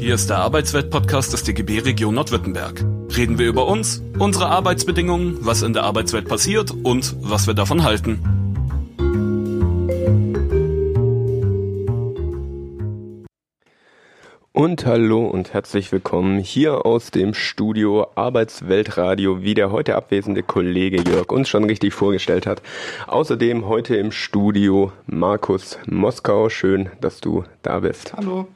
Hier ist der Arbeitswelt-Podcast des DGB Region Nordwürttemberg. Reden wir über uns, unsere Arbeitsbedingungen, was in der Arbeitswelt passiert und was wir davon halten. Und hallo und herzlich willkommen hier aus dem Studio Arbeitsweltradio, wie der heute abwesende Kollege Jörg uns schon richtig vorgestellt hat. Außerdem heute im Studio Markus Moskau. Schön, dass du da bist. Hallo.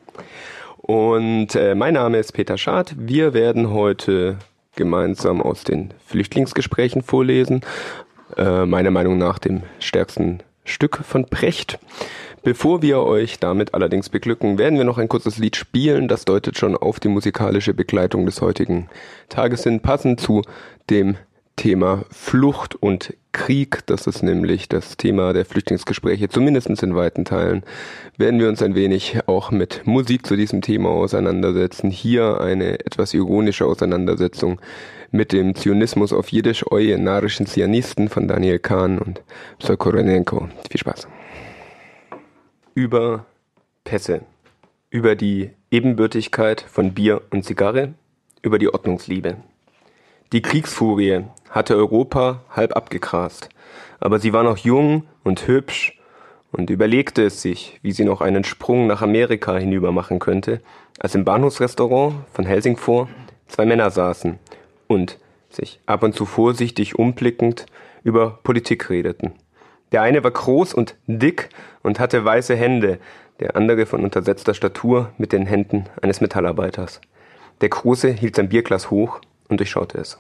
Und äh, mein Name ist Peter Schad. Wir werden heute gemeinsam aus den Flüchtlingsgesprächen vorlesen. Äh, meiner Meinung nach dem stärksten Stück von Precht. Bevor wir euch damit allerdings beglücken, werden wir noch ein kurzes Lied spielen. Das deutet schon auf die musikalische Begleitung des heutigen Tages hin, passend zu dem Thema Flucht und Krieg. Das ist nämlich das Thema der Flüchtlingsgespräche, zumindest in weiten Teilen. Werden wir uns ein wenig auch mit Musik zu diesem Thema auseinandersetzen. Hier eine etwas ironische Auseinandersetzung mit dem Zionismus auf Jiddisch, Oje narischen Zionisten von Daniel Kahn und Sokorenenko. Viel Spaß über Pässe, über die Ebenbürtigkeit von Bier und Zigarre, über die Ordnungsliebe. Die Kriegsfurie hatte Europa halb abgegrast, aber sie war noch jung und hübsch und überlegte es sich, wie sie noch einen Sprung nach Amerika hinüber machen könnte, als im Bahnhofsrestaurant von Helsingfors zwei Männer saßen und sich ab und zu vorsichtig umblickend über Politik redeten. Der eine war groß und dick und hatte weiße Hände, der andere von untersetzter Statur mit den Händen eines Metallarbeiters. Der Große hielt sein Bierglas hoch und durchschaute es.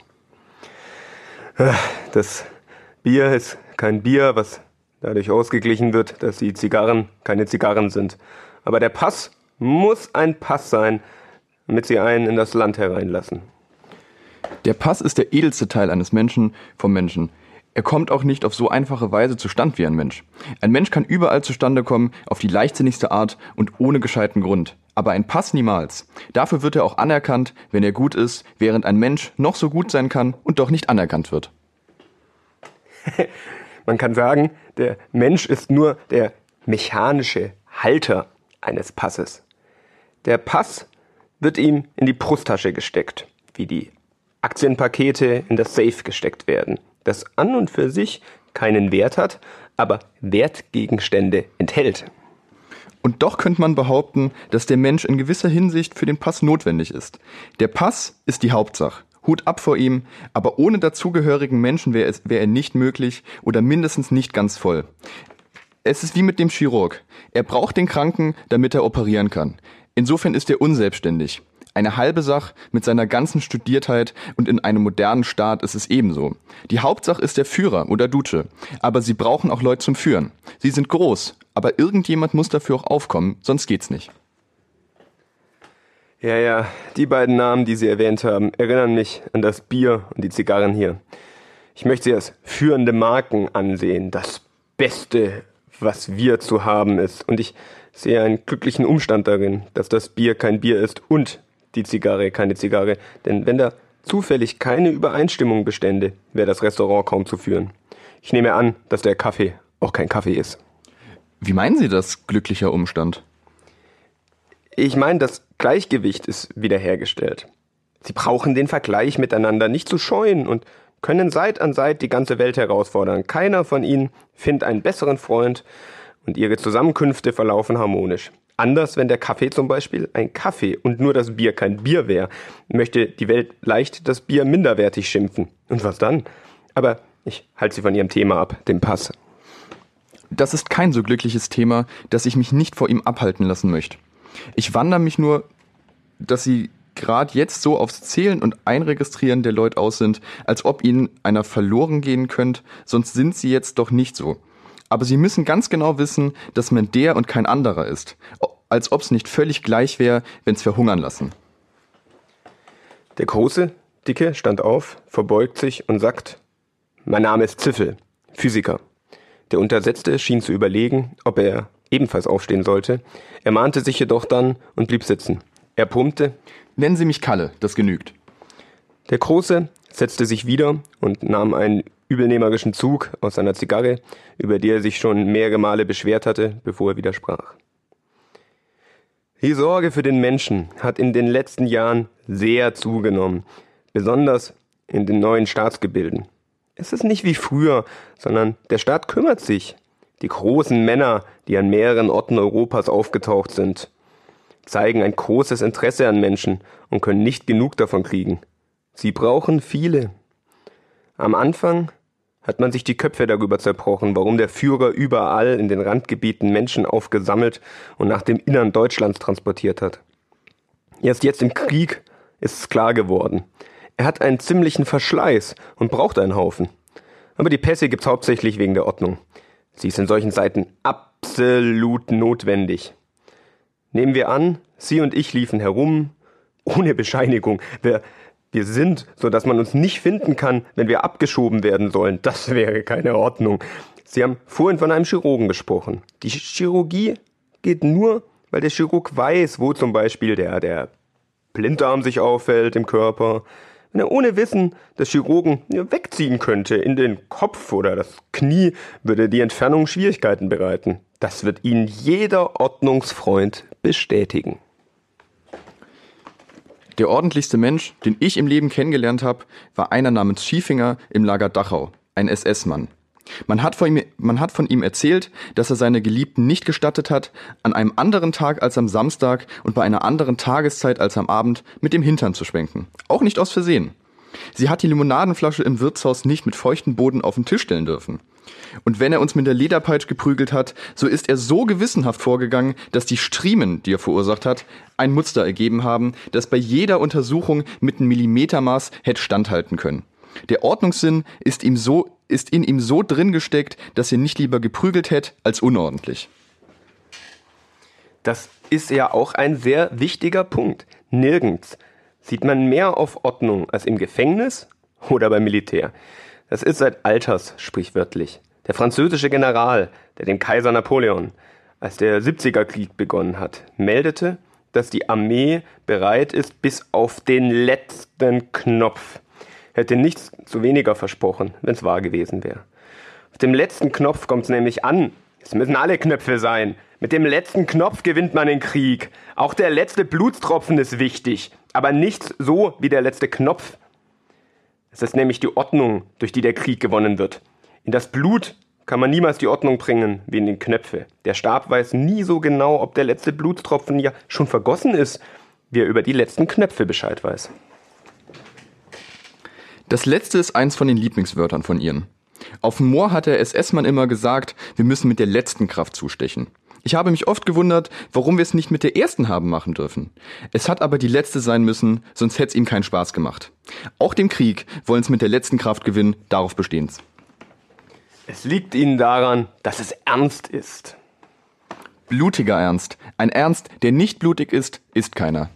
Ah, das Bier ist kein Bier, was dadurch ausgeglichen wird, dass die Zigarren keine Zigarren sind. Aber der Pass muss ein Pass sein, damit sie einen in das Land hereinlassen. Der Pass ist der edelste Teil eines Menschen vom Menschen. Er kommt auch nicht auf so einfache Weise zustand wie ein Mensch. Ein Mensch kann überall zustande kommen, auf die leichtsinnigste Art und ohne gescheiten Grund. Aber ein Pass niemals. Dafür wird er auch anerkannt, wenn er gut ist, während ein Mensch noch so gut sein kann und doch nicht anerkannt wird. Man kann sagen, der Mensch ist nur der mechanische Halter eines Passes. Der Pass wird ihm in die Brusttasche gesteckt, wie die Aktienpakete in das Safe gesteckt werden das an und für sich keinen Wert hat, aber Wertgegenstände enthält. Und doch könnte man behaupten, dass der Mensch in gewisser Hinsicht für den Pass notwendig ist. Der Pass ist die Hauptsache. Hut ab vor ihm, aber ohne dazugehörigen Menschen wäre wär er nicht möglich oder mindestens nicht ganz voll. Es ist wie mit dem Chirurg. Er braucht den Kranken, damit er operieren kann. Insofern ist er unselbstständig. Eine halbe Sache mit seiner ganzen Studiertheit und in einem modernen Staat ist es ebenso. Die Hauptsache ist der Führer oder Duce. Aber sie brauchen auch Leute zum Führen. Sie sind groß, aber irgendjemand muss dafür auch aufkommen, sonst geht's nicht. Ja, ja, die beiden Namen, die Sie erwähnt haben, erinnern mich an das Bier und die Zigarren hier. Ich möchte sie als führende Marken ansehen, das Beste, was wir zu haben ist. Und ich sehe einen glücklichen Umstand darin, dass das Bier kein Bier ist und die Zigarre keine Zigarre, denn wenn da zufällig keine Übereinstimmung bestände, wäre das Restaurant kaum zu führen. Ich nehme an, dass der Kaffee auch kein Kaffee ist. Wie meinen Sie das, glücklicher Umstand? Ich meine, das Gleichgewicht ist wiederhergestellt. Sie brauchen den Vergleich miteinander nicht zu scheuen und können Seit an Seit die ganze Welt herausfordern. Keiner von ihnen findet einen besseren Freund und ihre Zusammenkünfte verlaufen harmonisch. Anders, wenn der Kaffee zum Beispiel ein Kaffee und nur das Bier kein Bier wäre, möchte die Welt leicht das Bier minderwertig schimpfen. Und was dann? Aber ich halte Sie von Ihrem Thema ab, dem Pass. Das ist kein so glückliches Thema, dass ich mich nicht vor ihm abhalten lassen möchte. Ich wundere mich nur, dass Sie gerade jetzt so aufs Zählen und Einregistrieren der Leute aus sind, als ob Ihnen einer verloren gehen könnte, sonst sind Sie jetzt doch nicht so aber sie müssen ganz genau wissen, dass man der und kein anderer ist. Als ob es nicht völlig gleich wäre, wenn es verhungern lassen. Der große, dicke stand auf, verbeugt sich und sagt, mein Name ist Ziffel, Physiker. Der Untersetzte schien zu überlegen, ob er ebenfalls aufstehen sollte. Er mahnte sich jedoch dann und blieb sitzen. Er pumpte, Nennen Sie mich Kalle, das genügt. Der Große setzte sich wieder und nahm einen übelnehmerischen Zug aus seiner Zigarre, über die er sich schon mehrere Male beschwert hatte, bevor er widersprach. Die Sorge für den Menschen hat in den letzten Jahren sehr zugenommen, besonders in den neuen Staatsgebilden. Es ist nicht wie früher, sondern der Staat kümmert sich. Die großen Männer, die an mehreren Orten Europas aufgetaucht sind, zeigen ein großes Interesse an Menschen und können nicht genug davon kriegen. Sie brauchen viele. Am Anfang hat man sich die Köpfe darüber zerbrochen, warum der Führer überall in den Randgebieten Menschen aufgesammelt und nach dem Innern Deutschlands transportiert hat. Erst jetzt im Krieg ist es klar geworden. Er hat einen ziemlichen Verschleiß und braucht einen Haufen. Aber die Pässe gibt's hauptsächlich wegen der Ordnung. Sie ist in solchen Zeiten absolut notwendig. Nehmen wir an, Sie und ich liefen herum, ohne Bescheinigung. Wir, wir sind, so dass man uns nicht finden kann, wenn wir abgeschoben werden sollen. Das wäre keine Ordnung. Sie haben vorhin von einem Chirurgen gesprochen. Die Chirurgie geht nur, weil der Chirurg weiß, wo zum Beispiel der, der Blinddarm sich auffällt im Körper. Wenn er ohne Wissen des Chirurgen wegziehen könnte in den Kopf oder das Knie, würde die Entfernung Schwierigkeiten bereiten. Das wird Ihnen jeder Ordnungsfreund bestätigen. Der ordentlichste Mensch, den ich im Leben kennengelernt habe, war einer namens Schiefinger im Lager Dachau, ein SS-Mann. Man hat, von ihm, man hat von ihm erzählt, dass er seine Geliebten nicht gestattet hat, an einem anderen Tag als am Samstag und bei einer anderen Tageszeit als am Abend mit dem Hintern zu schwenken. Auch nicht aus Versehen. Sie hat die Limonadenflasche im Wirtshaus nicht mit feuchtem Boden auf den Tisch stellen dürfen. Und wenn er uns mit der Lederpeitsch geprügelt hat, so ist er so gewissenhaft vorgegangen, dass die Striemen, die er verursacht hat, ein Muster ergeben haben, das bei jeder Untersuchung mit einem Millimetermaß hätte standhalten können. Der Ordnungssinn ist ihm so, ist in ihm so drin gesteckt, dass er nicht lieber geprügelt hätte als unordentlich. Das ist ja auch ein sehr wichtiger Punkt. Nirgends sieht man mehr auf Ordnung als im Gefängnis oder beim Militär. Das ist seit Alters sprichwörtlich. Der französische General, der dem Kaiser Napoleon, als der 70er Krieg begonnen hat, meldete, dass die Armee bereit ist bis auf den letzten Knopf. Hätte nichts zu weniger versprochen, wenn es wahr gewesen wäre. Auf dem letzten Knopf kommt es nämlich an. Es müssen alle Knöpfe sein. Mit dem letzten Knopf gewinnt man den Krieg. Auch der letzte Blutstropfen ist wichtig, aber nicht so wie der letzte Knopf. Es ist nämlich die Ordnung, durch die der Krieg gewonnen wird. In das Blut kann man niemals die Ordnung bringen wie in den Knöpfe. Der Stab weiß nie so genau, ob der letzte Blutstropfen ja schon vergossen ist, wie er über die letzten Knöpfe Bescheid weiß. Das letzte ist eins von den Lieblingswörtern von ihren. Auf dem Moor hat der SS-Mann immer gesagt, wir müssen mit der letzten Kraft zustechen. Ich habe mich oft gewundert, warum wir es nicht mit der ersten haben machen dürfen. Es hat aber die letzte sein müssen, sonst hätte es ihm keinen Spaß gemacht. Auch dem Krieg wollen es mit der letzten Kraft gewinnen, darauf bestehen's. Es liegt ihnen daran, dass es ernst ist. Blutiger Ernst. Ein Ernst, der nicht blutig ist, ist keiner.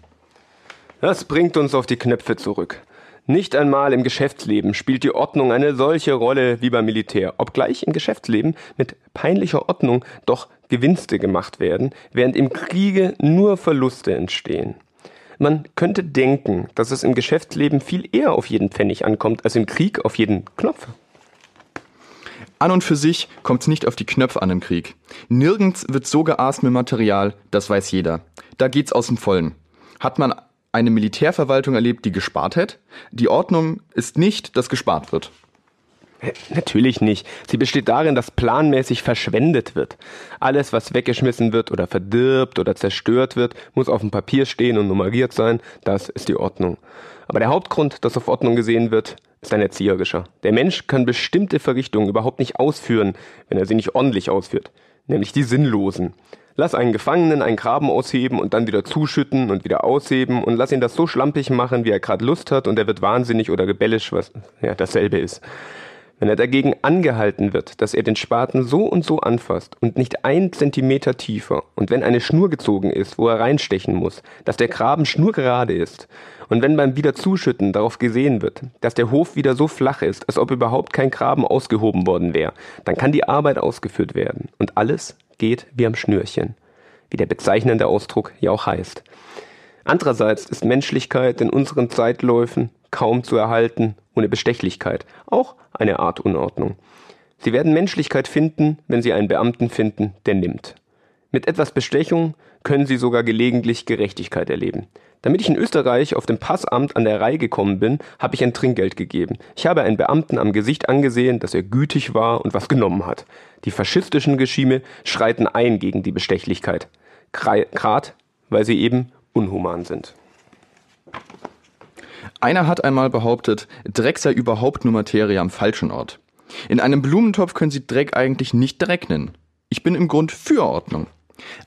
Das bringt uns auf die Knöpfe zurück. Nicht einmal im Geschäftsleben spielt die Ordnung eine solche Rolle wie beim Militär, obgleich im Geschäftsleben mit peinlicher Ordnung doch Gewinnste gemacht werden, während im Kriege nur Verluste entstehen. Man könnte denken, dass es im Geschäftsleben viel eher auf jeden Pfennig ankommt als im Krieg auf jeden Knopf. An und für sich kommt es nicht auf die Knöpfe an im Krieg. Nirgends wird so geaßt mit Material, das weiß jeder. Da geht's aus dem Vollen. Hat man eine Militärverwaltung erlebt, die gespart hat? Die Ordnung ist nicht, dass gespart wird. Natürlich nicht. Sie besteht darin, dass planmäßig verschwendet wird. Alles, was weggeschmissen wird oder verdirbt oder zerstört wird, muss auf dem Papier stehen und nummeriert sein. Das ist die Ordnung. Aber der Hauptgrund, dass auf Ordnung gesehen wird, ist ein erzieherischer. Der Mensch kann bestimmte Verrichtungen überhaupt nicht ausführen, wenn er sie nicht ordentlich ausführt, nämlich die sinnlosen. Lass einen Gefangenen einen Graben ausheben und dann wieder zuschütten und wieder ausheben und lass ihn das so schlampig machen, wie er gerade Lust hat und er wird wahnsinnig oder rebellisch, was ja dasselbe ist. Wenn er dagegen angehalten wird, dass er den Spaten so und so anfasst und nicht ein Zentimeter tiefer und wenn eine Schnur gezogen ist, wo er reinstechen muss, dass der Graben schnurgerade ist und wenn beim Wiederzuschütten darauf gesehen wird, dass der Hof wieder so flach ist, als ob überhaupt kein Graben ausgehoben worden wäre, dann kann die Arbeit ausgeführt werden und alles geht wie am Schnürchen, wie der bezeichnende Ausdruck ja auch heißt. Andererseits ist Menschlichkeit in unseren Zeitläufen kaum zu erhalten ohne Bestechlichkeit, auch eine Art Unordnung. Sie werden Menschlichkeit finden, wenn Sie einen Beamten finden, der nimmt. Mit etwas Bestechung können Sie sogar gelegentlich Gerechtigkeit erleben. Damit ich in Österreich auf dem Passamt an der Reihe gekommen bin, habe ich ein Trinkgeld gegeben. Ich habe einen Beamten am Gesicht angesehen, dass er gütig war und was genommen hat. Die faschistischen Regime schreiten ein gegen die Bestechlichkeit. Grad, weil sie eben unhuman sind. Einer hat einmal behauptet, Dreck sei überhaupt nur Materie am falschen Ort. In einem Blumentopf können Sie Dreck eigentlich nicht Dreck nennen. Ich bin im Grund für Ordnung.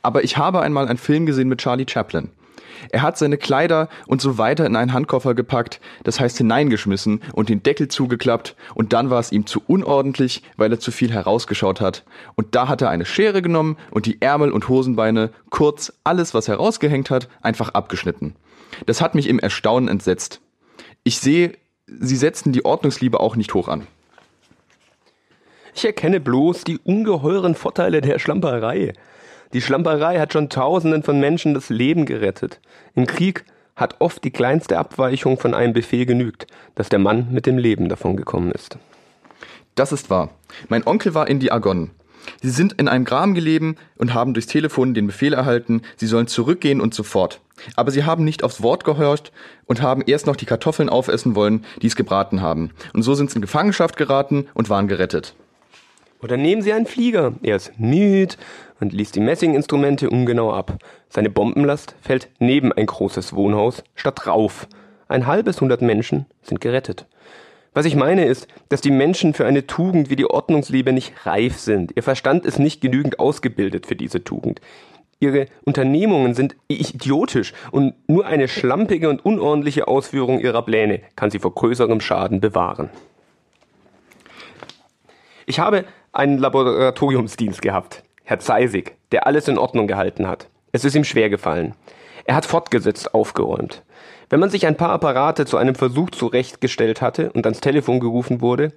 Aber ich habe einmal einen Film gesehen mit Charlie Chaplin. Er hat seine Kleider und so weiter in einen Handkoffer gepackt, das heißt hineingeschmissen und den Deckel zugeklappt und dann war es ihm zu unordentlich, weil er zu viel herausgeschaut hat. Und da hat er eine Schere genommen und die Ärmel und Hosenbeine, kurz alles, was herausgehängt hat, einfach abgeschnitten. Das hat mich im Erstaunen entsetzt. Ich sehe, Sie setzen die Ordnungsliebe auch nicht hoch an. Ich erkenne bloß die ungeheuren Vorteile der Schlamperei. Die Schlamperei hat schon Tausenden von Menschen das Leben gerettet. Im Krieg hat oft die kleinste Abweichung von einem Befehl genügt, dass der Mann mit dem Leben davon gekommen ist. Das ist wahr. Mein Onkel war in die Argonnen. Sie sind in einem Graben gelegen und haben durchs Telefon den Befehl erhalten, sie sollen zurückgehen und sofort. Aber sie haben nicht aufs Wort gehorcht und haben erst noch die Kartoffeln aufessen wollen, die es gebraten haben. Und so sind sie in Gefangenschaft geraten und waren gerettet. Oder nehmen Sie einen Flieger. Er ist müde und liest die Messinginstrumente ungenau ab. Seine Bombenlast fällt neben ein großes Wohnhaus statt drauf. Ein halbes hundert Menschen sind gerettet. Was ich meine ist, dass die Menschen für eine Tugend wie die Ordnungsliebe nicht reif sind. Ihr Verstand ist nicht genügend ausgebildet für diese Tugend. Ihre Unternehmungen sind idiotisch und nur eine schlampige und unordentliche Ausführung ihrer Pläne kann sie vor größerem Schaden bewahren. Ich habe einen Laboratoriumsdienst gehabt, Herr Zeisig, der alles in Ordnung gehalten hat. Es ist ihm schwer gefallen. Er hat fortgesetzt aufgeräumt. Wenn man sich ein paar Apparate zu einem Versuch zurechtgestellt hatte und ans Telefon gerufen wurde,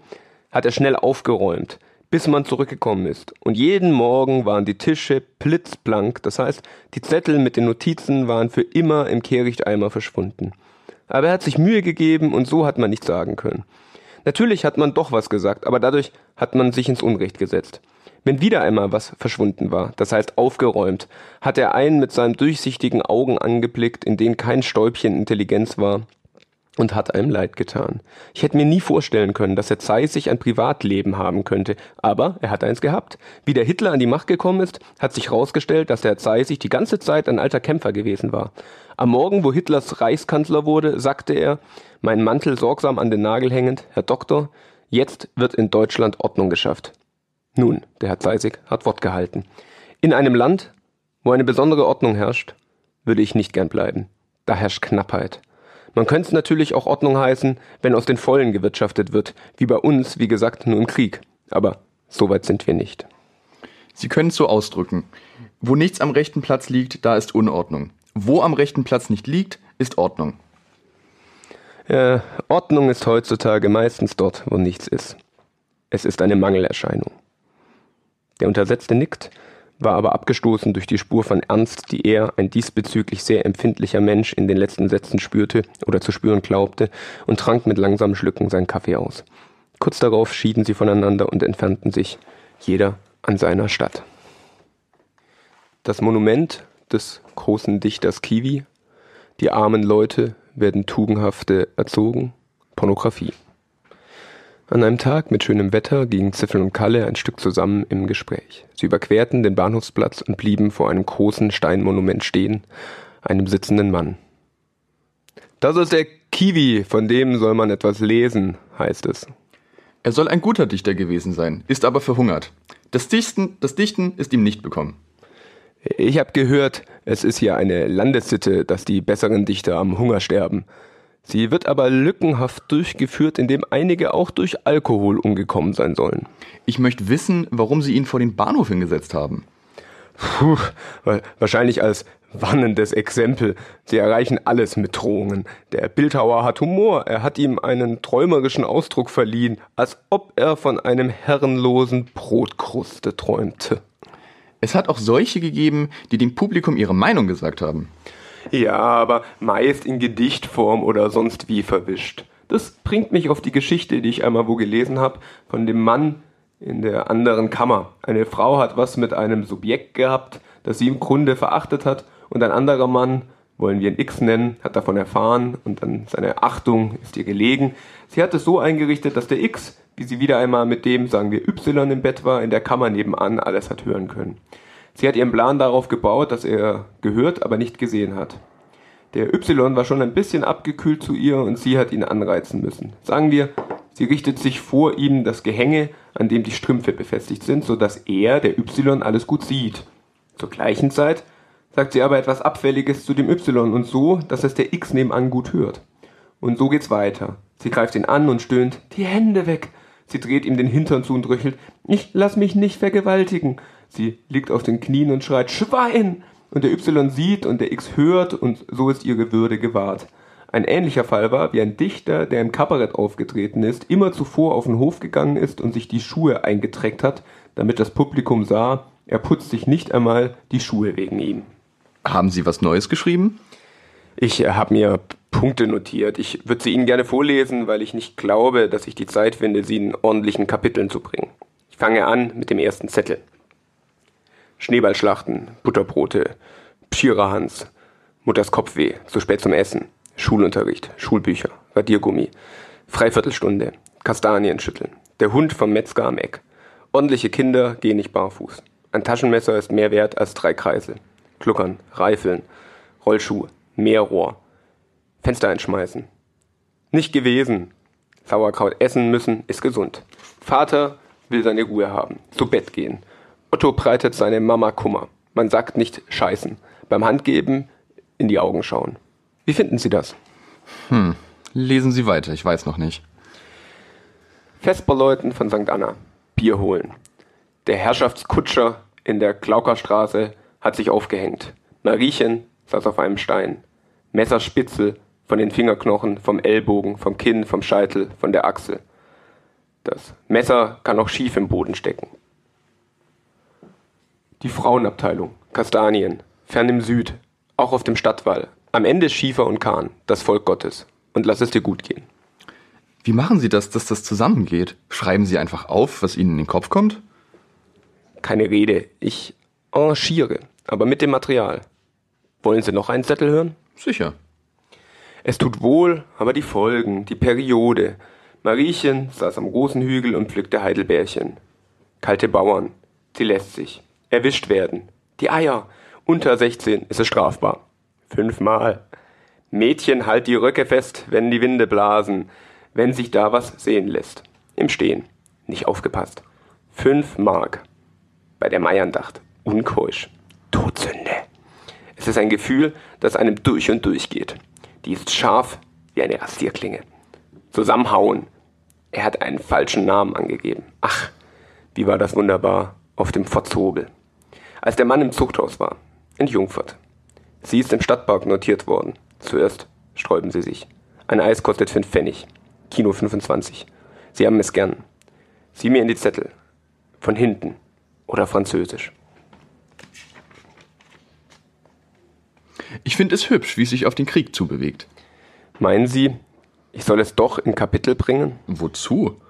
hat er schnell aufgeräumt, bis man zurückgekommen ist. Und jeden Morgen waren die Tische blitzblank, das heißt, die Zettel mit den Notizen waren für immer im Kehrichteimer verschwunden. Aber er hat sich Mühe gegeben und so hat man nichts sagen können. Natürlich hat man doch was gesagt, aber dadurch hat man sich ins Unrecht gesetzt. Wenn wieder einmal was verschwunden war, das heißt aufgeräumt, hat er einen mit seinen durchsichtigen Augen angeblickt, in denen kein Stäubchen Intelligenz war, und hat einem leid getan. Ich hätte mir nie vorstellen können, dass Herr Zeiss sich ein Privatleben haben könnte, aber er hat eins gehabt. Wie der Hitler an die Macht gekommen ist, hat sich herausgestellt, dass der Herr Zeiss sich die ganze Zeit ein alter Kämpfer gewesen war. Am Morgen, wo Hitlers Reichskanzler wurde, sagte er, meinen Mantel sorgsam an den Nagel hängend, Herr Doktor, jetzt wird in Deutschland Ordnung geschafft. Nun, der Herr Zeisig hat Wort gehalten. In einem Land, wo eine besondere Ordnung herrscht, würde ich nicht gern bleiben. Da herrscht Knappheit. Man könnte es natürlich auch Ordnung heißen, wenn aus den Vollen gewirtschaftet wird, wie bei uns, wie gesagt, nur im Krieg. Aber so weit sind wir nicht. Sie können es so ausdrücken. Wo nichts am rechten Platz liegt, da ist Unordnung. Wo am rechten Platz nicht liegt, ist Ordnung. Äh, Ordnung ist heutzutage meistens dort, wo nichts ist. Es ist eine Mangelerscheinung. Der Untersetzte nickt, war aber abgestoßen durch die Spur von Ernst, die er, ein diesbezüglich sehr empfindlicher Mensch, in den letzten Sätzen spürte oder zu spüren glaubte, und trank mit langsamen Schlücken seinen Kaffee aus. Kurz darauf schieden sie voneinander und entfernten sich, jeder an seiner Stadt. Das Monument des großen Dichters Kiwi, die armen Leute werden tugendhafte erzogen, Pornografie. An einem Tag mit schönem Wetter gingen Ziffel und Kalle ein Stück zusammen im Gespräch. Sie überquerten den Bahnhofsplatz und blieben vor einem großen Steinmonument stehen, einem sitzenden Mann. Das ist der Kiwi, von dem soll man etwas lesen, heißt es. Er soll ein guter Dichter gewesen sein, ist aber verhungert. Das Dichten, das Dichten ist ihm nicht bekommen. Ich habe gehört, es ist hier eine Landessitte, dass die besseren Dichter am Hunger sterben. Sie wird aber lückenhaft durchgeführt, indem einige auch durch Alkohol umgekommen sein sollen. Ich möchte wissen, warum Sie ihn vor den Bahnhof hingesetzt haben. Puh, wahrscheinlich als warnendes Exempel. Sie erreichen alles mit Drohungen. Der Bildhauer hat Humor. Er hat ihm einen träumerischen Ausdruck verliehen, als ob er von einem herrenlosen Brotkruste träumte. Es hat auch solche gegeben, die dem Publikum ihre Meinung gesagt haben. Ja, aber meist in Gedichtform oder sonst wie verwischt. Das bringt mich auf die Geschichte, die ich einmal wo gelesen habe, von dem Mann in der anderen Kammer. Eine Frau hat was mit einem Subjekt gehabt, das sie im Grunde verachtet hat und ein anderer Mann, wollen wir ihn X nennen, hat davon erfahren und dann seine Achtung ist ihr gelegen. Sie hat es so eingerichtet, dass der X, wie sie wieder einmal mit dem, sagen wir, Y im Bett war, in der Kammer nebenan alles hat hören können. Sie hat ihren Plan darauf gebaut, dass er gehört, aber nicht gesehen hat. Der Y war schon ein bisschen abgekühlt zu ihr und sie hat ihn anreizen müssen. Sagen wir, sie richtet sich vor ihm das Gehänge, an dem die Strümpfe befestigt sind, so dass er, der Y, alles gut sieht. Zur gleichen Zeit sagt sie aber etwas Abfälliges zu dem Y und so, dass es der X nebenan gut hört. Und so geht's weiter. Sie greift ihn an und stöhnt, die Hände weg. Sie dreht ihm den Hintern zu und röchelt, ich lass mich nicht vergewaltigen. Sie liegt auf den Knien und schreit, Schwein! und der Y sieht und der X hört und so ist ihre Würde gewahrt. Ein ähnlicher Fall war, wie ein Dichter, der im Kabarett aufgetreten ist, immer zuvor auf den Hof gegangen ist und sich die Schuhe eingetreckt hat, damit das Publikum sah, er putzt sich nicht einmal die Schuhe wegen ihm. Haben Sie was Neues geschrieben? Ich äh, habe mir Punkte notiert. Ich würde sie Ihnen gerne vorlesen, weil ich nicht glaube, dass ich die Zeit finde, sie in ordentlichen Kapiteln zu bringen. Ich fange an mit dem ersten Zettel. Schneeballschlachten, Butterbrote, Pschirahans, Mutters Kopfweh, zu spät zum Essen, Schulunterricht, Schulbücher, Radiergummi, Freiviertelstunde, Kastanien schütteln, der Hund vom Metzger am Eck. Ordentliche Kinder gehen nicht barfuß. Ein Taschenmesser ist mehr wert als drei Kreisel. Kluckern, Reifeln, Rollschuh, Meerrohr, Fenster einschmeißen. Nicht gewesen. Sauerkraut essen müssen ist gesund. Vater will seine Ruhe haben, zu Bett gehen. Otto breitet seine Mama Kummer. Man sagt nicht scheißen. Beim Handgeben in die Augen schauen. Wie finden Sie das? Hm, lesen Sie weiter, ich weiß noch nicht. Vesperleuten von St. Anna. Bier holen. Der Herrschaftskutscher in der Glaukerstraße hat sich aufgehängt. Mariechen saß auf einem Stein. Messerspitzel von den Fingerknochen, vom Ellbogen, vom Kinn, vom Scheitel, von der Achsel. Das Messer kann auch schief im Boden stecken. Die Frauenabteilung. Kastanien. Fern im Süd. Auch auf dem Stadtwall. Am Ende Schiefer und Kahn. Das Volk Gottes. Und lass es dir gut gehen. Wie machen Sie das, dass das zusammengeht? Schreiben Sie einfach auf, was Ihnen in den Kopf kommt? Keine Rede. Ich arrangiere. Aber mit dem Material. Wollen Sie noch einen Zettel hören? Sicher. Es tut wohl, aber die Folgen, die Periode. Mariechen saß am großen Hügel und pflückte Heidelbärchen. Kalte Bauern. Sie lässt sich erwischt werden. Die Eier. Unter 16 ist es strafbar. Fünfmal. Mädchen, halt die Röcke fest, wenn die Winde blasen, wenn sich da was sehen lässt. Im Stehen. Nicht aufgepasst. Fünf Mark. Bei der Meierndacht. Unkeusch. Todsünde. Es ist ein Gefühl, das einem durch und durch geht. Die ist scharf wie eine Rasierklinge. Zusammenhauen. Er hat einen falschen Namen angegeben. Ach, wie war das wunderbar auf dem Fotzhobel als der Mann im Zuchthaus war, entjungfert. Sie ist im Stadtpark notiert worden. Zuerst sträuben sie sich. Ein Eis kostet 5 Pfennig. Kino 25. Sie haben es gern. Sieh mir in die Zettel. Von hinten. Oder Französisch. Ich finde es hübsch, wie es sich auf den Krieg zubewegt. Meinen Sie, ich soll es doch in Kapitel bringen? Wozu?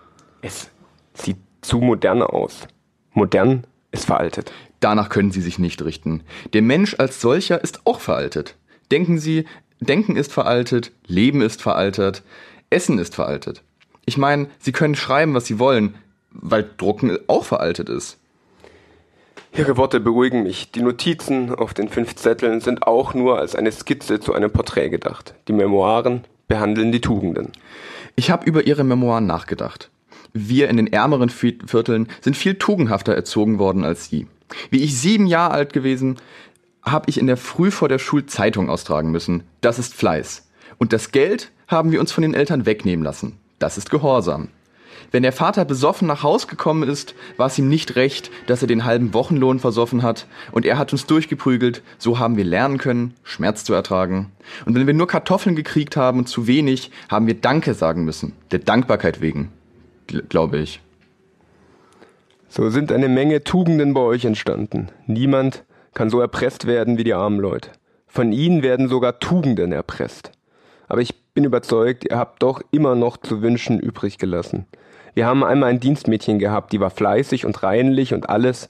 Es sieht zu modern aus. Modern ist veraltet. Danach können Sie sich nicht richten. Der Mensch als solcher ist auch veraltet. Denken Sie, Denken ist veraltet, Leben ist veraltet, Essen ist veraltet. Ich meine, Sie können schreiben, was Sie wollen, weil Drucken auch veraltet ist. Ihre Worte beruhigen mich. Die Notizen auf den fünf Zetteln sind auch nur als eine Skizze zu einem Porträt gedacht. Die Memoiren behandeln die Tugenden. Ich habe über Ihre Memoiren nachgedacht. Wir in den ärmeren Vierteln sind viel tugendhafter erzogen worden als Sie. Wie ich sieben Jahre alt gewesen, habe ich in der Früh vor der Schule Zeitung austragen müssen. Das ist Fleiß. Und das Geld haben wir uns von den Eltern wegnehmen lassen. Das ist Gehorsam. Wenn der Vater besoffen nach Haus gekommen ist, war es ihm nicht recht, dass er den halben Wochenlohn versoffen hat und er hat uns durchgeprügelt, so haben wir lernen können, Schmerz zu ertragen. Und wenn wir nur Kartoffeln gekriegt haben und zu wenig, haben wir Danke sagen müssen, der Dankbarkeit wegen, glaube ich. So sind eine Menge Tugenden bei euch entstanden. Niemand kann so erpresst werden wie die armen Leute. Von ihnen werden sogar Tugenden erpresst. Aber ich bin überzeugt, ihr habt doch immer noch zu wünschen übrig gelassen. Wir haben einmal ein Dienstmädchen gehabt, die war fleißig und reinlich und alles.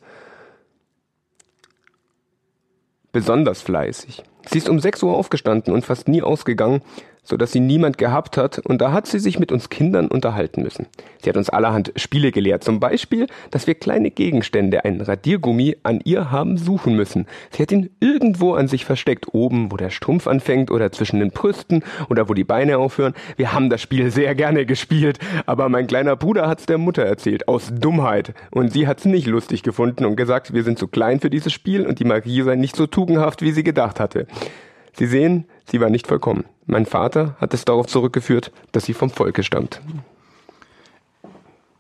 besonders fleißig. Sie ist um 6 Uhr aufgestanden und fast nie ausgegangen, so dass sie niemand gehabt hat, und da hat sie sich mit uns Kindern unterhalten müssen. Sie hat uns allerhand Spiele gelehrt, zum Beispiel, dass wir kleine Gegenstände, einen Radiergummi, an ihr haben suchen müssen. Sie hat ihn irgendwo an sich versteckt, oben, wo der Strumpf anfängt, oder zwischen den Brüsten, oder wo die Beine aufhören. Wir haben das Spiel sehr gerne gespielt, aber mein kleiner Bruder hat's der Mutter erzählt, aus Dummheit, und sie hat's nicht lustig gefunden und gesagt, wir sind zu klein für dieses Spiel und die Magie sei nicht so tugendhaft, wie sie gedacht hatte. Sie sehen, sie war nicht vollkommen. Mein Vater hat es darauf zurückgeführt, dass sie vom Volke stammt.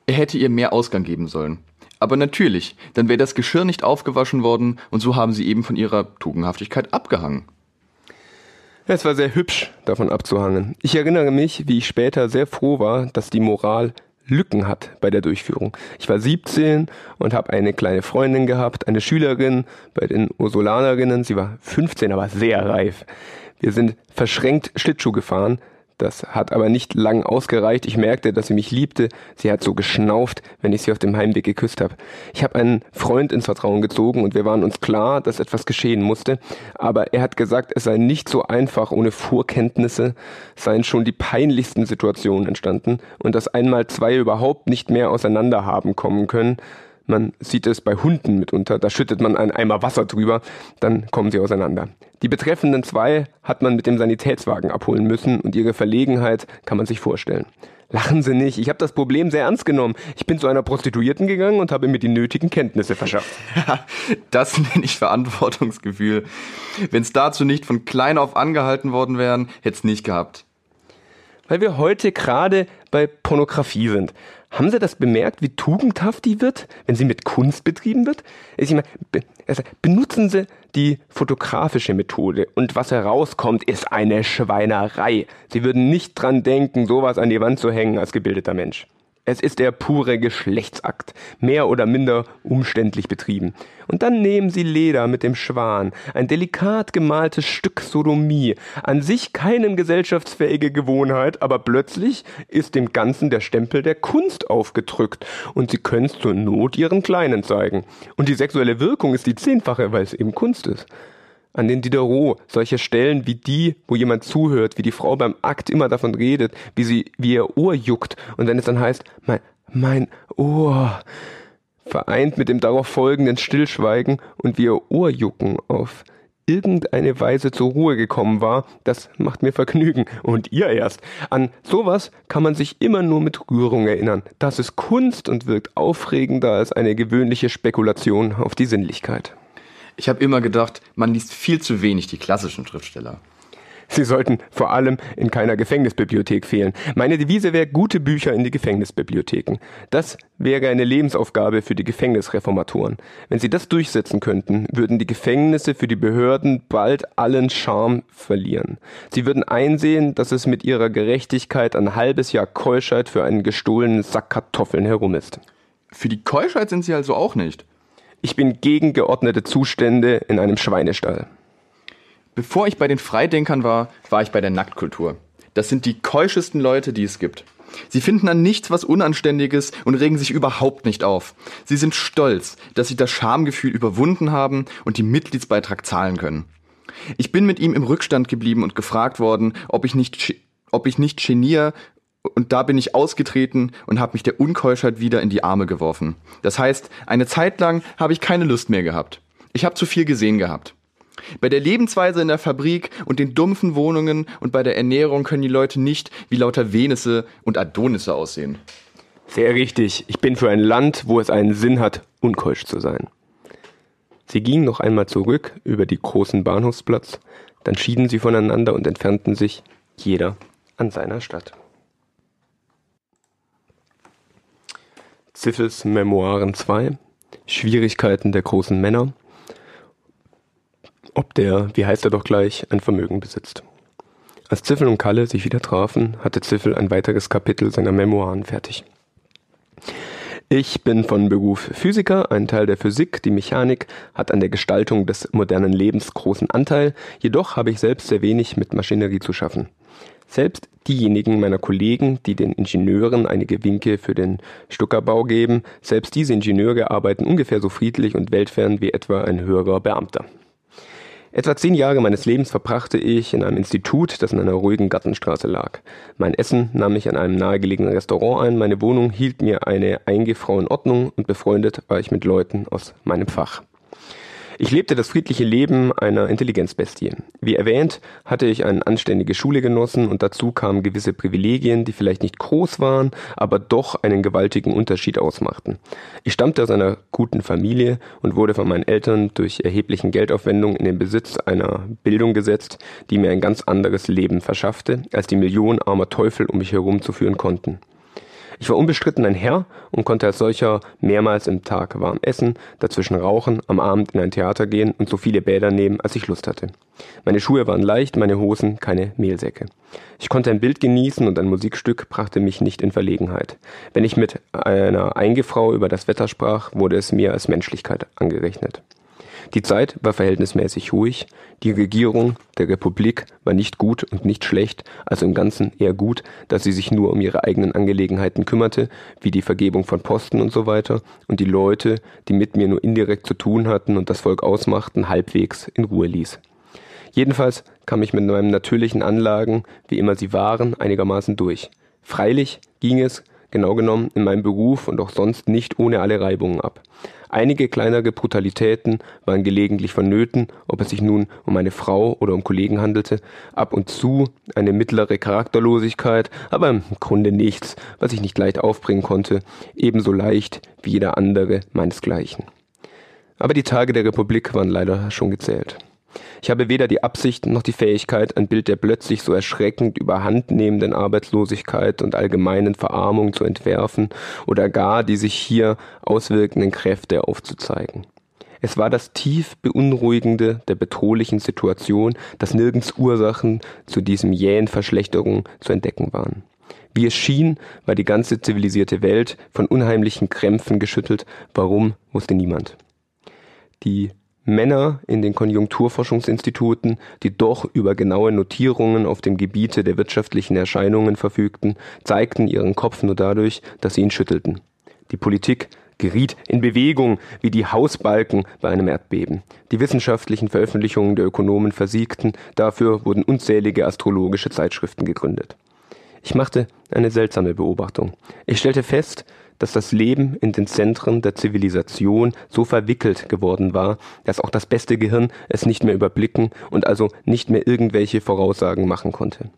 Er hätte ihr mehr Ausgang geben sollen. Aber natürlich, dann wäre das Geschirr nicht aufgewaschen worden und so haben sie eben von ihrer Tugendhaftigkeit abgehangen. Es war sehr hübsch, davon abzuhangen. Ich erinnere mich, wie ich später sehr froh war, dass die Moral Lücken hat bei der Durchführung. Ich war 17 und habe eine kleine Freundin gehabt, eine Schülerin bei den Ursulanerinnen. Sie war 15, aber sehr reif. Wir sind verschränkt Schlittschuh gefahren, das hat aber nicht lang ausgereicht. Ich merkte, dass sie mich liebte. Sie hat so geschnauft, wenn ich sie auf dem Heimweg geküsst habe. Ich habe einen Freund ins Vertrauen gezogen und wir waren uns klar, dass etwas geschehen musste. Aber er hat gesagt, es sei nicht so einfach ohne Vorkenntnisse, seien schon die peinlichsten Situationen entstanden und dass einmal zwei überhaupt nicht mehr auseinander haben kommen können. Man sieht es bei Hunden mitunter. Da schüttet man einen Eimer Wasser drüber, dann kommen sie auseinander. Die betreffenden zwei hat man mit dem Sanitätswagen abholen müssen und ihre Verlegenheit kann man sich vorstellen. Lachen Sie nicht, ich habe das Problem sehr ernst genommen. Ich bin zu einer Prostituierten gegangen und habe mir die nötigen Kenntnisse verschafft. das nenne ich Verantwortungsgefühl. Wenn es dazu nicht von klein auf angehalten worden wären, hätte es nicht gehabt. Weil wir heute gerade bei Pornografie sind. Haben Sie das bemerkt, wie tugendhaft die wird, wenn sie mit Kunst betrieben wird? Ich meine, also benutzen Sie die fotografische Methode und was herauskommt, ist eine Schweinerei. Sie würden nicht dran denken, sowas an die Wand zu hängen als gebildeter Mensch. Es ist der pure Geschlechtsakt, mehr oder minder umständlich betrieben. Und dann nehmen sie Leder mit dem Schwan, ein delikat gemaltes Stück Sodomie, an sich keine gesellschaftsfähige Gewohnheit, aber plötzlich ist dem Ganzen der Stempel der Kunst aufgedrückt und sie können es zur Not ihren Kleinen zeigen. Und die sexuelle Wirkung ist die zehnfache, weil es eben Kunst ist an den Diderot, solche Stellen wie die, wo jemand zuhört, wie die Frau beim Akt immer davon redet, wie sie, wie ihr Ohr juckt und wenn es dann heißt, mein, mein Ohr, vereint mit dem darauf folgenden Stillschweigen und wie ihr Ohrjucken auf irgendeine Weise zur Ruhe gekommen war, das macht mir Vergnügen. Und ihr erst. An sowas kann man sich immer nur mit Rührung erinnern. Das ist Kunst und wirkt aufregender als eine gewöhnliche Spekulation auf die Sinnlichkeit. Ich habe immer gedacht, man liest viel zu wenig die klassischen Schriftsteller. Sie sollten vor allem in keiner Gefängnisbibliothek fehlen. Meine Devise wäre gute Bücher in die Gefängnisbibliotheken. Das wäre eine Lebensaufgabe für die Gefängnisreformatoren. Wenn sie das durchsetzen könnten, würden die Gefängnisse für die Behörden bald allen Charme verlieren. Sie würden einsehen, dass es mit ihrer Gerechtigkeit ein halbes Jahr Keuschheit für einen gestohlenen Sack Kartoffeln herum ist. Für die Keuschheit sind sie also auch nicht. Ich bin gegen geordnete Zustände in einem Schweinestall. Bevor ich bei den Freidenkern war, war ich bei der Nacktkultur. Das sind die keuschesten Leute, die es gibt. Sie finden an nichts was Unanständiges und regen sich überhaupt nicht auf. Sie sind stolz, dass sie das Schamgefühl überwunden haben und die Mitgliedsbeitrag zahlen können. Ich bin mit ihm im Rückstand geblieben und gefragt worden, ob ich nicht, ob ich nicht genier und da bin ich ausgetreten und habe mich der Unkeuschheit wieder in die Arme geworfen. Das heißt, eine Zeit lang habe ich keine Lust mehr gehabt. Ich habe zu viel gesehen gehabt. Bei der Lebensweise in der Fabrik und den dumpfen Wohnungen und bei der Ernährung können die Leute nicht wie lauter Venisse und Adonisse aussehen. Sehr richtig. Ich bin für ein Land, wo es einen Sinn hat, unkeusch zu sein. Sie gingen noch einmal zurück über die großen Bahnhofsplatz, dann schieden sie voneinander und entfernten sich, jeder an seiner Stadt. Ziffels Memoiren 2, Schwierigkeiten der großen Männer, ob der, wie heißt er doch gleich, ein Vermögen besitzt. Als Ziffel und Kalle sich wieder trafen, hatte Ziffel ein weiteres Kapitel seiner Memoiren fertig. Ich bin von Beruf Physiker, ein Teil der Physik, die Mechanik hat an der Gestaltung des modernen Lebens großen Anteil, jedoch habe ich selbst sehr wenig mit Maschinerie zu schaffen. Selbst diejenigen meiner Kollegen, die den Ingenieuren einige Winke für den Stuckerbau geben, selbst diese Ingenieure arbeiten ungefähr so friedlich und weltfern wie etwa ein höherer Beamter. Etwa zehn Jahre meines Lebens verbrachte ich in einem Institut, das in einer ruhigen Gartenstraße lag. Mein Essen nahm ich an einem nahegelegenen Restaurant ein, meine Wohnung hielt mir eine Eingefrau in Ordnung und befreundet war ich mit Leuten aus meinem Fach. Ich lebte das friedliche Leben einer Intelligenzbestie. Wie erwähnt, hatte ich eine anständige Schule genossen und dazu kamen gewisse Privilegien, die vielleicht nicht groß waren, aber doch einen gewaltigen Unterschied ausmachten. Ich stammte aus einer guten Familie und wurde von meinen Eltern durch erheblichen Geldaufwendungen in den Besitz einer Bildung gesetzt, die mir ein ganz anderes Leben verschaffte, als die Millionen armer Teufel um mich herum zu führen konnten. Ich war unbestritten ein Herr und konnte als solcher mehrmals im Tag warm essen, dazwischen rauchen, am Abend in ein Theater gehen und so viele Bäder nehmen, als ich Lust hatte. Meine Schuhe waren leicht, meine Hosen keine Mehlsäcke. Ich konnte ein Bild genießen und ein Musikstück brachte mich nicht in Verlegenheit. Wenn ich mit einer Eingefrau über das Wetter sprach, wurde es mir als Menschlichkeit angerechnet. Die Zeit war verhältnismäßig ruhig, die Regierung der Republik war nicht gut und nicht schlecht, also im Ganzen eher gut, dass sie sich nur um ihre eigenen Angelegenheiten kümmerte, wie die Vergebung von Posten und so weiter, und die Leute, die mit mir nur indirekt zu tun hatten und das Volk ausmachten, halbwegs in Ruhe ließ. Jedenfalls kam ich mit meinen natürlichen Anlagen, wie immer sie waren, einigermaßen durch. Freilich ging es, genau genommen, in meinem Beruf und auch sonst nicht ohne alle Reibungen ab. Einige kleinere Brutalitäten waren gelegentlich vonnöten, ob es sich nun um eine Frau oder um Kollegen handelte, ab und zu eine mittlere Charakterlosigkeit, aber im Grunde nichts, was ich nicht leicht aufbringen konnte, ebenso leicht wie jeder andere meinesgleichen. Aber die Tage der Republik waren leider schon gezählt. Ich habe weder die Absicht noch die Fähigkeit, ein Bild der plötzlich so erschreckend überhandnehmenden Arbeitslosigkeit und allgemeinen Verarmung zu entwerfen oder gar die sich hier auswirkenden Kräfte aufzuzeigen. Es war das tief Beunruhigende der bedrohlichen Situation, dass nirgends Ursachen zu diesem jähen Verschlechterung zu entdecken waren. Wie es schien, war die ganze zivilisierte Welt von unheimlichen Krämpfen geschüttelt. Warum, wusste niemand. Die Männer in den Konjunkturforschungsinstituten, die doch über genaue Notierungen auf dem Gebiete der wirtschaftlichen Erscheinungen verfügten, zeigten ihren Kopf nur dadurch, dass sie ihn schüttelten. Die Politik geriet in Bewegung wie die Hausbalken bei einem Erdbeben. Die wissenschaftlichen Veröffentlichungen der Ökonomen versiegten, dafür wurden unzählige astrologische Zeitschriften gegründet. Ich machte eine seltsame Beobachtung. Ich stellte fest, dass das Leben in den Zentren der Zivilisation so verwickelt geworden war, dass auch das beste Gehirn es nicht mehr überblicken und also nicht mehr irgendwelche Voraussagen machen konnte.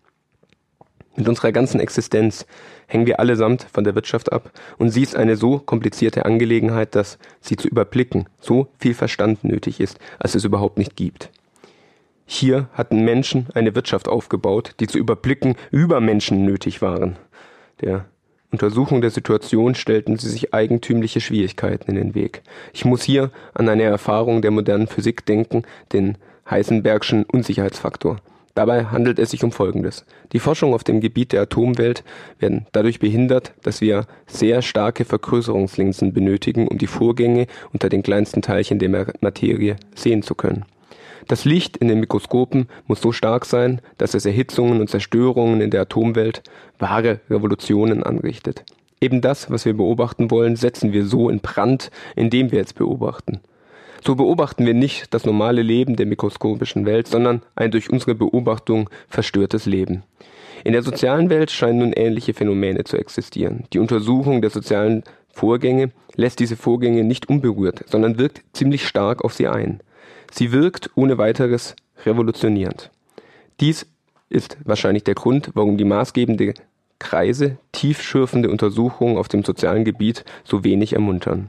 Mit unserer ganzen Existenz hängen wir allesamt von der Wirtschaft ab und sie ist eine so komplizierte Angelegenheit, dass sie zu überblicken so viel Verstand nötig ist, als es überhaupt nicht gibt. Hier hatten Menschen eine Wirtschaft aufgebaut, die zu überblicken über Menschen nötig waren. Der Untersuchung der Situation stellten sie sich eigentümliche Schwierigkeiten in den Weg. Ich muss hier an eine Erfahrung der modernen Physik denken, den Heisenbergschen Unsicherheitsfaktor. Dabei handelt es sich um Folgendes. Die Forschung auf dem Gebiet der Atomwelt werden dadurch behindert, dass wir sehr starke Vergrößerungslinsen benötigen, um die Vorgänge unter den kleinsten Teilchen der Materie sehen zu können. Das Licht in den Mikroskopen muss so stark sein, dass es Erhitzungen und Zerstörungen in der Atomwelt, wahre Revolutionen anrichtet. Eben das, was wir beobachten wollen, setzen wir so in Brand, indem wir es beobachten. So beobachten wir nicht das normale Leben der mikroskopischen Welt, sondern ein durch unsere Beobachtung verstörtes Leben. In der sozialen Welt scheinen nun ähnliche Phänomene zu existieren. Die Untersuchung der sozialen Vorgänge lässt diese Vorgänge nicht unberührt, sondern wirkt ziemlich stark auf sie ein. Sie wirkt ohne weiteres revolutionierend. Dies ist wahrscheinlich der Grund, warum die maßgebende Kreise tiefschürfende Untersuchungen auf dem sozialen Gebiet so wenig ermuntern.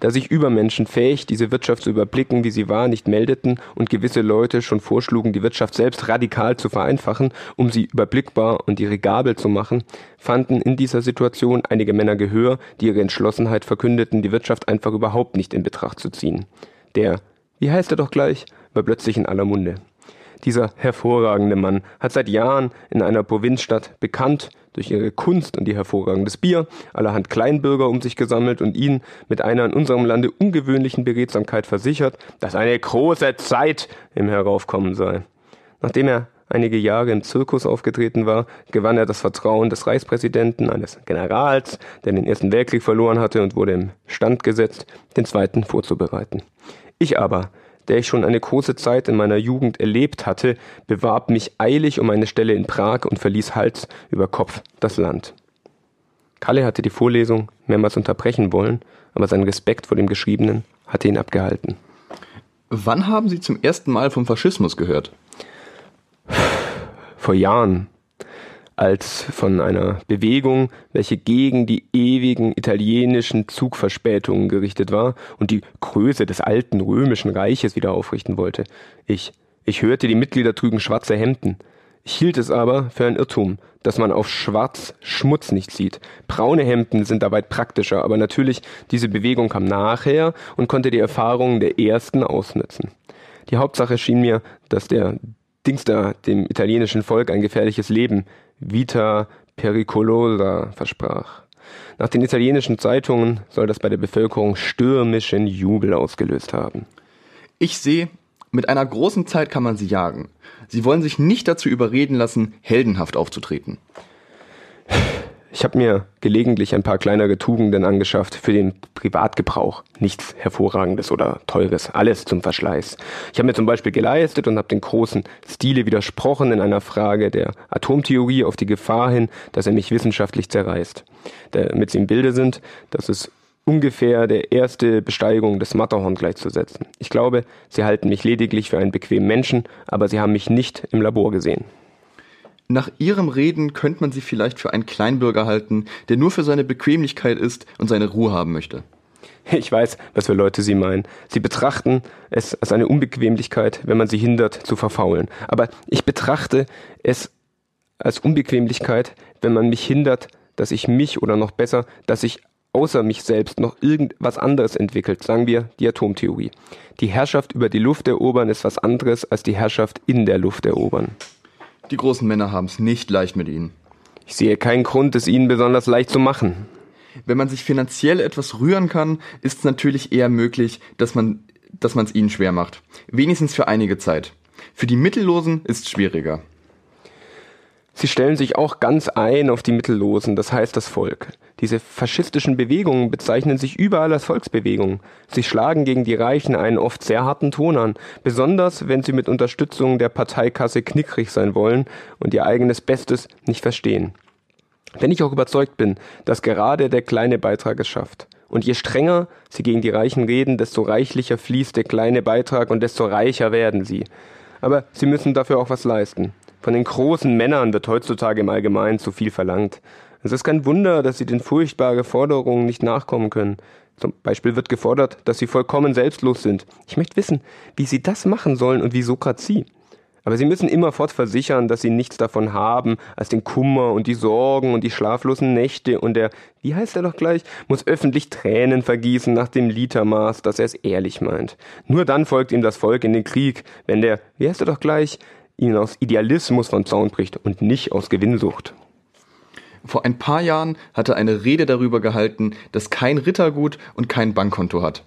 Da sich Übermenschen fähig, diese Wirtschaft zu überblicken, wie sie war, nicht meldeten und gewisse Leute schon vorschlugen, die Wirtschaft selbst radikal zu vereinfachen, um sie überblickbar und irrigabel zu machen, fanden in dieser Situation einige Männer Gehör, die ihre Entschlossenheit verkündeten, die Wirtschaft einfach überhaupt nicht in Betracht zu ziehen. Der wie heißt er doch gleich, war plötzlich in aller Munde. Dieser hervorragende Mann hat seit Jahren in einer Provinzstadt bekannt durch ihre Kunst und ihr hervorragendes Bier allerhand Kleinbürger um sich gesammelt und ihnen mit einer in unserem Lande ungewöhnlichen Beredsamkeit versichert, dass eine große Zeit im Heraufkommen sei. Nachdem er einige Jahre im Zirkus aufgetreten war, gewann er das Vertrauen des Reichspräsidenten, eines Generals, der den Ersten Weltkrieg verloren hatte und wurde im Stand gesetzt, den Zweiten vorzubereiten. Ich aber, der ich schon eine große Zeit in meiner Jugend erlebt hatte, bewarb mich eilig um eine Stelle in Prag und verließ Hals über Kopf das Land. Kalle hatte die Vorlesung mehrmals unterbrechen wollen, aber sein Respekt vor dem Geschriebenen hatte ihn abgehalten. Wann haben Sie zum ersten Mal vom Faschismus gehört? Vor Jahren, als von einer Bewegung, welche gegen die ewigen italienischen Zugverspätungen gerichtet war und die Größe des alten römischen Reiches wieder aufrichten wollte. Ich, ich hörte, die Mitglieder trügen schwarze Hemden. Ich hielt es aber für ein Irrtum, dass man auf Schwarz Schmutz nicht sieht. Braune Hemden sind dabei praktischer, aber natürlich, diese Bewegung kam nachher und konnte die Erfahrungen der ersten ausnützen. Die Hauptsache schien mir, dass der Dings da dem italienischen Volk ein gefährliches Leben, Vita pericolosa, versprach. Nach den italienischen Zeitungen soll das bei der Bevölkerung stürmischen Jubel ausgelöst haben. Ich sehe, mit einer großen Zeit kann man sie jagen. Sie wollen sich nicht dazu überreden lassen, heldenhaft aufzutreten. Ich habe mir gelegentlich ein paar kleinere Tugenden angeschafft für den Privatgebrauch. Nichts Hervorragendes oder Teures, alles zum Verschleiß. Ich habe mir zum Beispiel geleistet und habe den großen Stile widersprochen in einer Frage der Atomtheorie auf die Gefahr hin, dass er mich wissenschaftlich zerreißt. Damit Sie im Bilde sind, dass es ungefähr der erste Besteigung des Matterhorn gleichzusetzen. Ich glaube, Sie halten mich lediglich für einen bequemen Menschen, aber Sie haben mich nicht im Labor gesehen. Nach Ihrem Reden könnte man Sie vielleicht für einen Kleinbürger halten, der nur für seine Bequemlichkeit ist und seine Ruhe haben möchte. Ich weiß, was für Leute Sie meinen. Sie betrachten es als eine Unbequemlichkeit, wenn man sie hindert zu verfaulen. Aber ich betrachte es als Unbequemlichkeit, wenn man mich hindert, dass ich mich oder noch besser, dass ich außer mich selbst noch irgendwas anderes entwickelt, sagen wir die Atomtheorie. Die Herrschaft über die Luft erobern ist was anderes als die Herrschaft in der Luft erobern. Die großen Männer haben es nicht leicht mit ihnen. Ich sehe keinen Grund, es ihnen besonders leicht zu machen. Wenn man sich finanziell etwas rühren kann, ist es natürlich eher möglich, dass man dass man es ihnen schwer macht. Wenigstens für einige Zeit. Für die Mittellosen ist es schwieriger. Sie stellen sich auch ganz ein auf die Mittellosen, das heißt das Volk. Diese faschistischen Bewegungen bezeichnen sich überall als Volksbewegungen. Sie schlagen gegen die Reichen einen oft sehr harten Ton an, besonders wenn sie mit Unterstützung der Parteikasse knickrig sein wollen und ihr eigenes Bestes nicht verstehen. Wenn ich auch überzeugt bin, dass gerade der kleine Beitrag es schafft. Und je strenger sie gegen die Reichen reden, desto reichlicher fließt der kleine Beitrag und desto reicher werden sie. Aber sie müssen dafür auch was leisten. Von den großen Männern wird heutzutage im Allgemeinen zu viel verlangt. Es ist kein Wunder, dass sie den furchtbaren Forderungen nicht nachkommen können. Zum Beispiel wird gefordert, dass sie vollkommen selbstlos sind. Ich möchte wissen, wie sie das machen sollen und wieso gerade sie. Aber sie müssen immerfort versichern, dass sie nichts davon haben, als den Kummer und die Sorgen und die schlaflosen Nächte und der, wie heißt er doch gleich, muss öffentlich Tränen vergießen nach dem Litermaß, dass er es ehrlich meint. Nur dann folgt ihm das Volk in den Krieg, wenn der, wie heißt er doch gleich, ihnen aus Idealismus von Zaun bricht und nicht aus Gewinnsucht. Vor ein paar Jahren hat er eine Rede darüber gehalten, dass kein Rittergut und kein Bankkonto hat.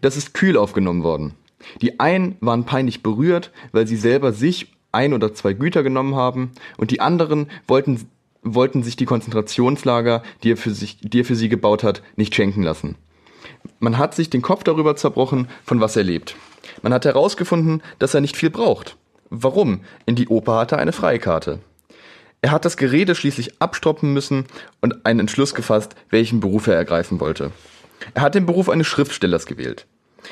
Das ist kühl aufgenommen worden. Die einen waren peinlich berührt, weil sie selber sich ein oder zwei Güter genommen haben, und die anderen wollten, wollten sich die Konzentrationslager, die er, für sich, die er für sie gebaut hat, nicht schenken lassen. Man hat sich den Kopf darüber zerbrochen, von was er lebt. Man hat herausgefunden, dass er nicht viel braucht. Warum? In die Oper hatte er eine Freikarte. Er hat das Gerede schließlich abstoppen müssen und einen Entschluss gefasst, welchen Beruf er ergreifen wollte. Er hat den Beruf eines Schriftstellers gewählt.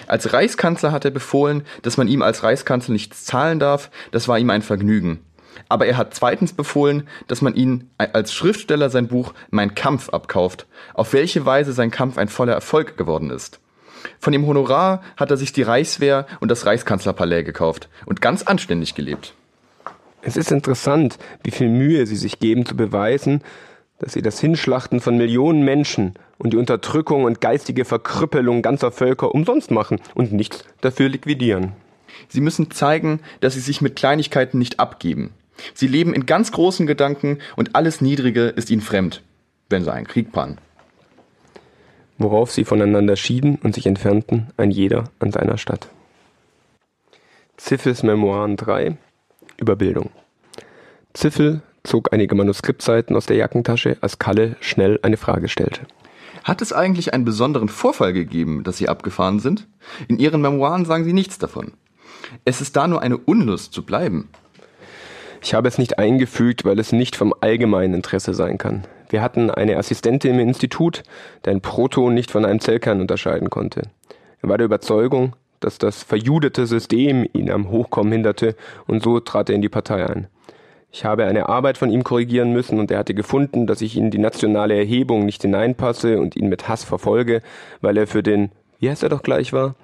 Als Reichskanzler hat er befohlen, dass man ihm als Reichskanzler nichts zahlen darf, das war ihm ein Vergnügen. Aber er hat zweitens befohlen, dass man ihn als Schriftsteller sein Buch Mein Kampf abkauft, auf welche Weise sein Kampf ein voller Erfolg geworden ist. Von dem Honorar hat er sich die Reichswehr und das Reichskanzlerpalais gekauft und ganz anständig gelebt. Es ist interessant, wie viel Mühe sie sich geben zu beweisen, dass sie das Hinschlachten von Millionen Menschen und die Unterdrückung und geistige Verkrüppelung ganzer Völker umsonst machen und nichts dafür liquidieren. Sie müssen zeigen, dass sie sich mit Kleinigkeiten nicht abgeben. Sie leben in ganz großen Gedanken und alles Niedrige ist ihnen fremd, wenn sie einen Krieg pannen worauf sie voneinander schieden und sich entfernten, ein jeder an seiner Stadt. Ziffels Memoiren 3 Überbildung Ziffel zog einige Manuskriptseiten aus der Jackentasche, als Kalle schnell eine Frage stellte. Hat es eigentlich einen besonderen Vorfall gegeben, dass Sie abgefahren sind? In Ihren Memoiren sagen Sie nichts davon. Es ist da nur eine Unlust zu bleiben. Ich habe es nicht eingefügt, weil es nicht vom allgemeinen Interesse sein kann. Wir hatten eine Assistentin im Institut, der ein Proton nicht von einem Zellkern unterscheiden konnte. Er war der Überzeugung, dass das verjudete System ihn am Hochkommen hinderte und so trat er in die Partei ein. Ich habe eine Arbeit von ihm korrigieren müssen und er hatte gefunden, dass ich in die nationale Erhebung nicht hineinpasse und ihn mit Hass verfolge, weil er für den, wie heißt er doch gleich war?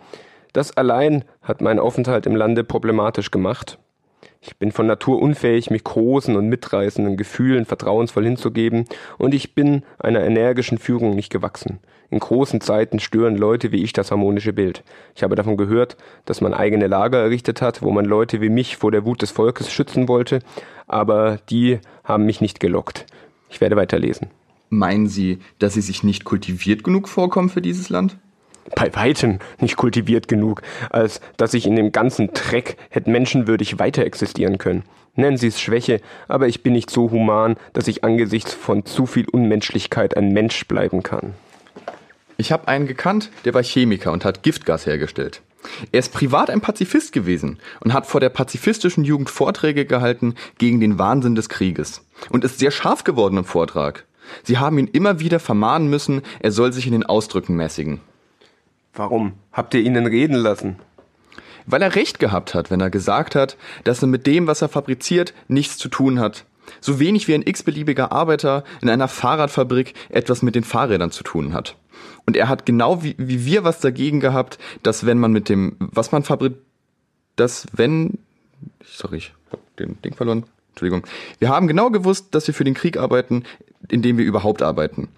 Das allein hat meinen Aufenthalt im Lande problematisch gemacht. Ich bin von Natur unfähig, mich großen und mitreißenden Gefühlen vertrauensvoll hinzugeben, und ich bin einer energischen Führung nicht gewachsen. In großen Zeiten stören Leute wie ich das harmonische Bild. Ich habe davon gehört, dass man eigene Lager errichtet hat, wo man Leute wie mich vor der Wut des Volkes schützen wollte, aber die haben mich nicht gelockt. Ich werde weiterlesen. Meinen Sie, dass Sie sich nicht kultiviert genug vorkommen für dieses Land? Bei weitem nicht kultiviert genug, als dass ich in dem ganzen Dreck hätte menschenwürdig weiter existieren können. Nennen Sie es Schwäche, aber ich bin nicht so human, dass ich angesichts von zu viel Unmenschlichkeit ein Mensch bleiben kann. Ich habe einen gekannt, der war Chemiker und hat Giftgas hergestellt. Er ist privat ein Pazifist gewesen und hat vor der pazifistischen Jugend Vorträge gehalten gegen den Wahnsinn des Krieges und ist sehr scharf geworden im Vortrag. Sie haben ihn immer wieder vermahnen müssen, er soll sich in den Ausdrücken mäßigen. Warum? Habt ihr ihn reden lassen? Weil er recht gehabt hat, wenn er gesagt hat, dass er mit dem, was er fabriziert, nichts zu tun hat. So wenig wie ein x-beliebiger Arbeiter in einer Fahrradfabrik etwas mit den Fahrrädern zu tun hat. Und er hat genau wie, wie wir was dagegen gehabt, dass wenn man mit dem, was man fabriziert, dass wenn, sorry, ich hab den Ding verloren, Entschuldigung. Wir haben genau gewusst, dass wir für den Krieg arbeiten, in dem wir überhaupt arbeiten.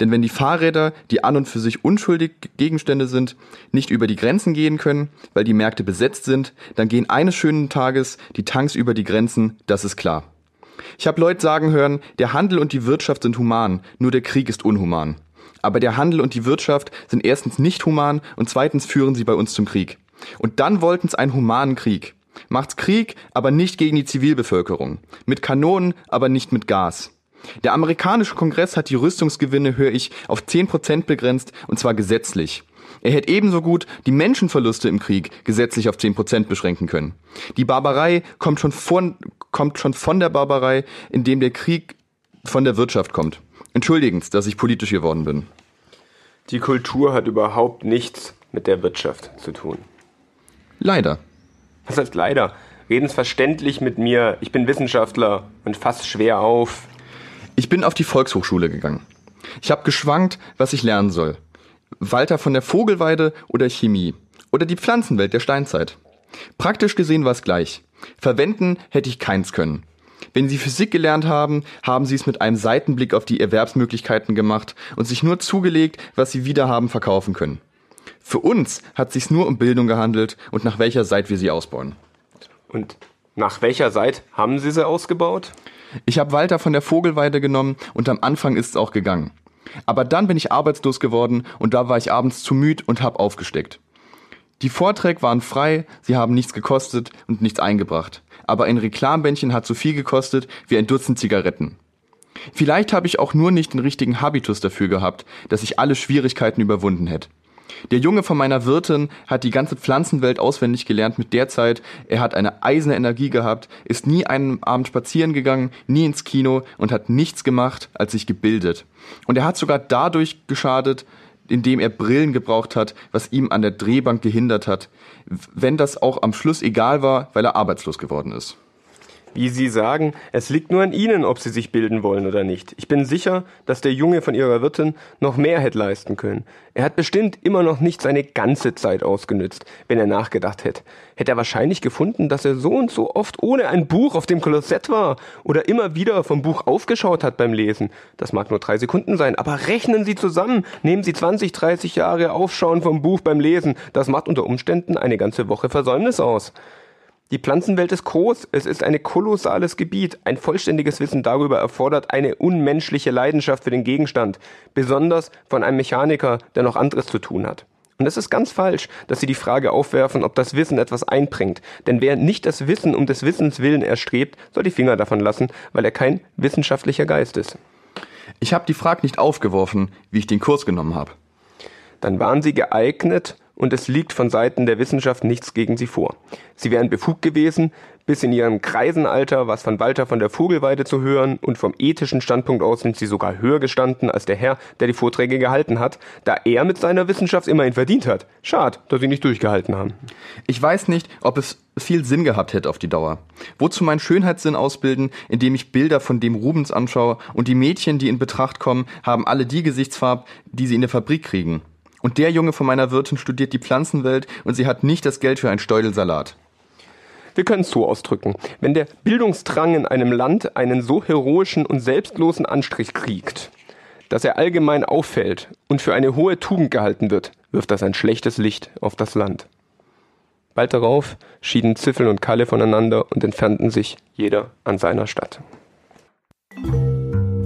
Denn wenn die Fahrräder, die an und für sich unschuldig Gegenstände sind, nicht über die Grenzen gehen können, weil die Märkte besetzt sind, dann gehen eines schönen Tages die Tanks über die Grenzen, das ist klar. Ich habe Leute sagen hören, der Handel und die Wirtschaft sind human, nur der Krieg ist unhuman. Aber der Handel und die Wirtschaft sind erstens nicht human und zweitens führen sie bei uns zum Krieg. Und dann wollten es einen humanen Krieg. Macht's Krieg, aber nicht gegen die Zivilbevölkerung. Mit Kanonen, aber nicht mit Gas. Der amerikanische Kongress hat die Rüstungsgewinne, höre ich, auf 10% begrenzt, und zwar gesetzlich. Er hätte ebenso gut die Menschenverluste im Krieg gesetzlich auf 10% beschränken können. Die Barbarei kommt schon, von, kommt schon von der Barbarei, indem der Krieg von der Wirtschaft kommt. Entschuldigen Sie, dass ich politisch geworden bin. Die Kultur hat überhaupt nichts mit der Wirtschaft zu tun. Leider. Was heißt leider? Reden Sie verständlich mit mir. Ich bin Wissenschaftler und fass schwer auf. Ich bin auf die Volkshochschule gegangen. Ich habe geschwankt, was ich lernen soll. Walter von der Vogelweide oder Chemie. Oder die Pflanzenwelt der Steinzeit. Praktisch gesehen war es gleich. Verwenden hätte ich keins können. Wenn Sie Physik gelernt haben, haben Sie es mit einem Seitenblick auf die Erwerbsmöglichkeiten gemacht und sich nur zugelegt, was Sie wieder haben verkaufen können. Für uns hat es sich nur um Bildung gehandelt und nach welcher Seite wir sie ausbauen. Und nach welcher Seite haben Sie sie ausgebaut? Ich habe Walter von der Vogelweide genommen und am Anfang ist es auch gegangen. Aber dann bin ich arbeitslos geworden und da war ich abends zu müd und hab aufgesteckt. Die Vorträge waren frei, sie haben nichts gekostet und nichts eingebracht aber ein Reklambändchen hat so viel gekostet wie ein Dutzend Zigaretten. Vielleicht habe ich auch nur nicht den richtigen Habitus dafür gehabt, dass ich alle Schwierigkeiten überwunden hätte. Der Junge von meiner Wirtin hat die ganze Pflanzenwelt auswendig gelernt mit der Zeit. Er hat eine eiserne Energie gehabt, ist nie einen Abend spazieren gegangen, nie ins Kino und hat nichts gemacht, als sich gebildet. Und er hat sogar dadurch geschadet, indem er Brillen gebraucht hat, was ihm an der Drehbank gehindert hat, wenn das auch am Schluss egal war, weil er arbeitslos geworden ist. Wie Sie sagen, es liegt nur an Ihnen, ob Sie sich bilden wollen oder nicht. Ich bin sicher, dass der Junge von Ihrer Wirtin noch mehr hätte leisten können. Er hat bestimmt immer noch nicht seine ganze Zeit ausgenützt, wenn er nachgedacht hätte. Hätte er wahrscheinlich gefunden, dass er so und so oft ohne ein Buch auf dem Klosett war oder immer wieder vom Buch aufgeschaut hat beim Lesen. Das mag nur drei Sekunden sein, aber rechnen Sie zusammen. Nehmen Sie 20, 30 Jahre Aufschauen vom Buch beim Lesen. Das macht unter Umständen eine ganze Woche Versäumnis aus. Die Pflanzenwelt ist groß, es ist ein kolossales Gebiet. Ein vollständiges Wissen darüber erfordert eine unmenschliche Leidenschaft für den Gegenstand, besonders von einem Mechaniker, der noch anderes zu tun hat. Und es ist ganz falsch, dass Sie die Frage aufwerfen, ob das Wissen etwas einbringt. Denn wer nicht das Wissen um des Wissens willen erstrebt, soll die Finger davon lassen, weil er kein wissenschaftlicher Geist ist. Ich habe die Frage nicht aufgeworfen, wie ich den Kurs genommen habe. Dann waren sie geeignet und es liegt von Seiten der Wissenschaft nichts gegen sie vor. Sie wären befugt gewesen, bis in ihrem Kreisenalter was von Walter von der Vogelweide zu hören und vom ethischen Standpunkt aus sind sie sogar höher gestanden als der Herr, der die Vorträge gehalten hat, da er mit seiner Wissenschaft immerhin verdient hat. Schad, dass sie nicht durchgehalten haben. Ich weiß nicht, ob es viel Sinn gehabt hätte auf die Dauer. Wozu meinen Schönheitssinn ausbilden, indem ich Bilder von dem Rubens anschaue und die Mädchen, die in Betracht kommen, haben alle die Gesichtsfarbe, die sie in der Fabrik kriegen. Und der Junge von meiner Wirtin studiert die Pflanzenwelt und sie hat nicht das Geld für ein Steudelsalat. Wir können es so ausdrücken. Wenn der Bildungsdrang in einem Land einen so heroischen und selbstlosen Anstrich kriegt, dass er allgemein auffällt und für eine hohe Tugend gehalten wird, wirft das ein schlechtes Licht auf das Land. Bald darauf schieden Ziffel und Kalle voneinander und entfernten sich jeder an seiner Stadt.